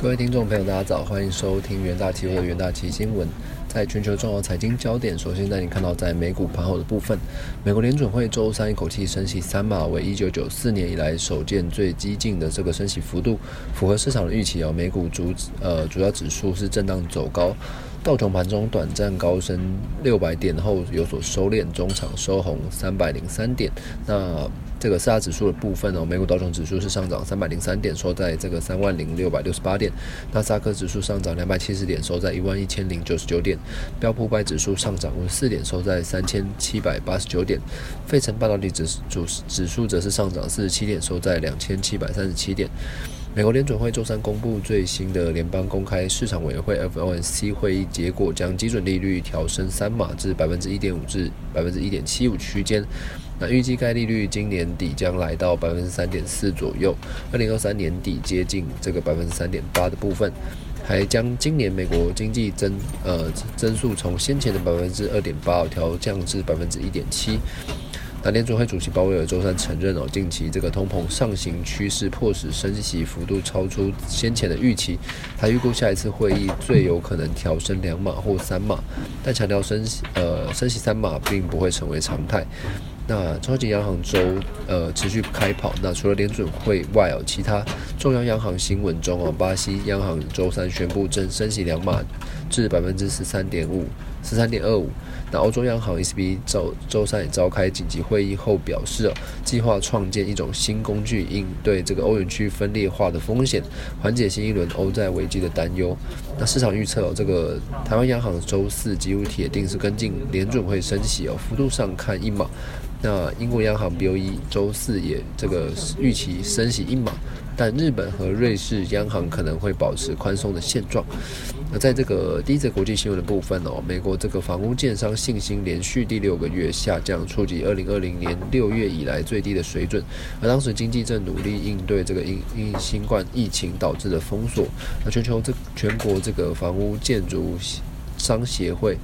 各位听众朋友，大家早，欢迎收听元大期货元大期新闻。在全球重要财经焦点，首先带你看到在美股盘后的部分，美国联准会周三一口气升息三码，为一九九四年以来首见最激进的这个升息幅度，符合市场的预期哦。美股主呃主要指数是震荡走高。道琼盘中短暂高升六百点后有所收敛，中场收红三百零三点。那这个四大指数的部分哦，美股道琼指数是上涨三百零三点，收在这个三万零六百六十八点；纳斯达克指数上涨两百七十点，收在一万一千零九十九点；标普五百指数上涨五十四点，收在三千七百八十九点；费城半导体指指指数则是上涨四十七点，收在两千七百三十七点。美国联准会周三公布最新的联邦公开市场委员会 （FOMC） 会议结果，将基准利率调升三码至百分之一点五至百分之一点七五区间。那预计该利率今年底将来到百分之三点四左右，二零二三年底接近这个百分之三点八的部分，还将今年美国经济增呃增速从先前的百分之二点八调降至百分之一点七。那联储会主席鲍威尔周三承认哦，近期这个通膨上行趋势迫使升息幅度超出先前的预期。他预估下一次会议最有可能调升两码或三码，但强调升呃升息三码并不会成为常态。那超级央行周呃持续开跑。那除了联准会外哦，其他中央央行新闻中哦，巴西央行周三宣布正升息两码至百分之十三点五。十三点二五。那欧洲央行 ECB 周周三也召开紧急会议后表示，计划创建一种新工具，应对这个欧元区分裂化的风险，缓解新一轮欧债危机的担忧。那市场预测，这个台湾央行周四几乎铁定是跟进联准会升息哦，幅度上看一码。那英国央行 BOE 周四也这个预期升息一码，但日本和瑞士央行可能会保持宽松的现状。那在这个第一则国际新闻的部分哦，美国这个房屋建商信心连续第六个月下降，触及二零二零年六月以来最低的水准。而当时经济正努力应对这个因因新冠疫情导致的封锁。那全球这全国这个房屋建筑商协会。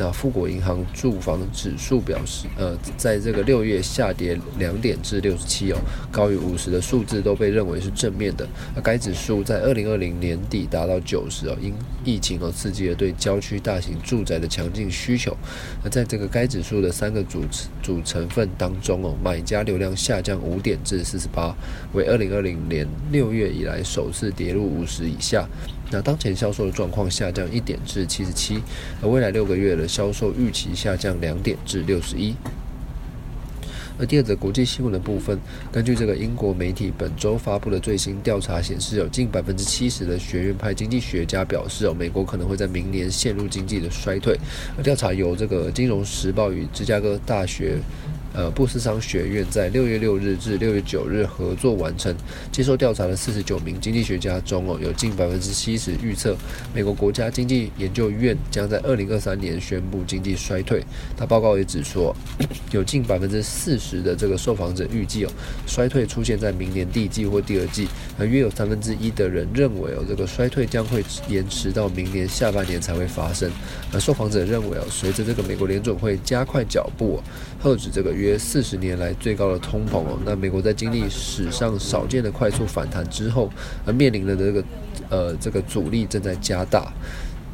那富国银行住房指数表示，呃，在这个六月下跌两点至六十七哦，高于五十的数字都被认为是正面的。那该指数在二零二零年底达到九十哦，因疫情而刺激了对郊区大型住宅的强劲需求。那在这个该指数的三个主主成分当中哦，买家流量下降五点至四十八，为二零二零年六月以来首次跌入五十以下。那当前销售的状况下降一点至七十七，而未来六个月的销售预期下降两点至六十一。而第二则国际新闻的部分，根据这个英国媒体本周发布的最新调查显示，有近百分之七十的学院派经济学家表示，哦，美国可能会在明年陷入经济的衰退。而调查由这个金融时报与芝加哥大学。呃，布斯商学院在六月六日至六月九日合作完成接受调查的四十九名经济学家中，哦，有近百分之七十预测美国国家经济研究院将在二零二三年宣布经济衰退。他报告也指出，有近百分之四十的这个受访者预计哦，衰退出现在明年第一季或第二季，而约有三分之一的人认为哦，这个衰退将会延迟到明年下半年才会发生。而受访者认为哦，随着这个美国联准会加快脚步，遏止这个。约四十年来最高的通膨哦，那美国在经历史上少见的快速反弹之后，而面临的这个呃这个阻力正在加大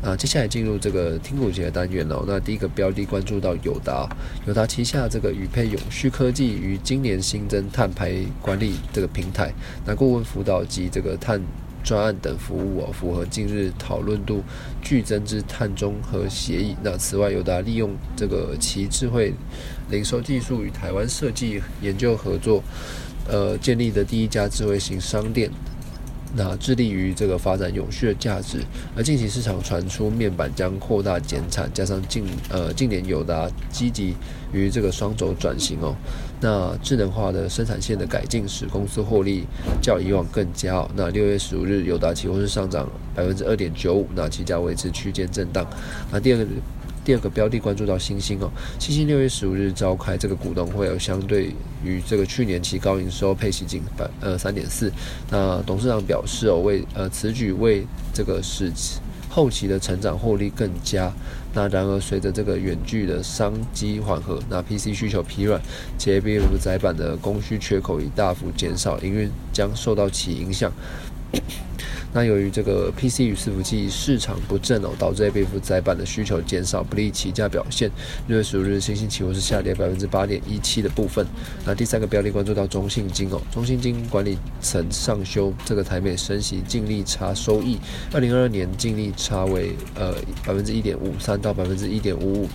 啊。接下来进入这个听股节的单元哦，那第一个标的关注到友达，友达旗下这个宇配永续科技于今年新增碳排管理这个平台，那顾问辅导及这个碳。专案等服务哦，符合近日讨论度剧增之碳中和协议。那此外，友达利用这个其智慧零售技术与台湾设计研究合作，呃，建立的第一家智慧型商店。那致力于这个发展永续的价值，而近期市场传出面板将扩大减产，加上近呃近年友达积极于这个双轴转型哦，那智能化的生产线的改进使公司获利较以往更佳哦。那六月十五日友达期货是上涨百分之二点九五，那期价维持区间震荡。那第二个。第二个标的关注到星星哦，星星六月十五日召开这个股东会，有相对于这个去年其高营收配息近百呃三点四，那董事长表示哦，为呃此举为这个使后期的成长获利更佳。那然而随着这个远距的商机缓和，那 PC 需求疲软，且 b m 载板的供需缺口已大幅减少，营运将受到其影响。那由于这个 PC 与伺服器市场不振哦，导致 A 股窄板的需求减少，不利起价表现。六月十五日，新兴期货是下跌百分之八点一七的部分。那第三个标的关注到中信金哦，中信金管理层上修这个台美升息净利差收益，二零二二年净利差为呃百分之一点五三到百分之一点五五。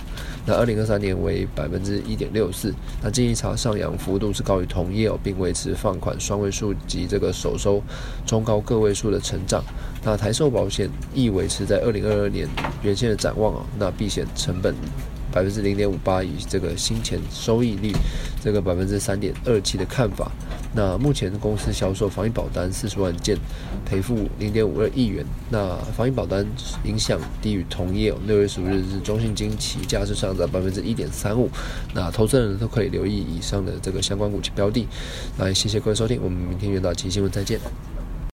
那二零二三年为百分之一点六四，那净利差上扬幅度是高于同业哦，并维持放款双位数及这个首收中高个位数的成那台寿保险亦维持在二零二二年原先的展望啊，那避险成本百分之零点五八，以这个新钱收益率这个百分之三点二七的看法。那目前公司销售防疫保单四十万件，赔付零点五二亿元。那防疫保单影响低于同业。六月十五日是中信金起价是上涨百分之一点三五。那投资人都可以留意以上的这个相关股期标的。那谢谢各位收听，我们明天元大期新闻再见。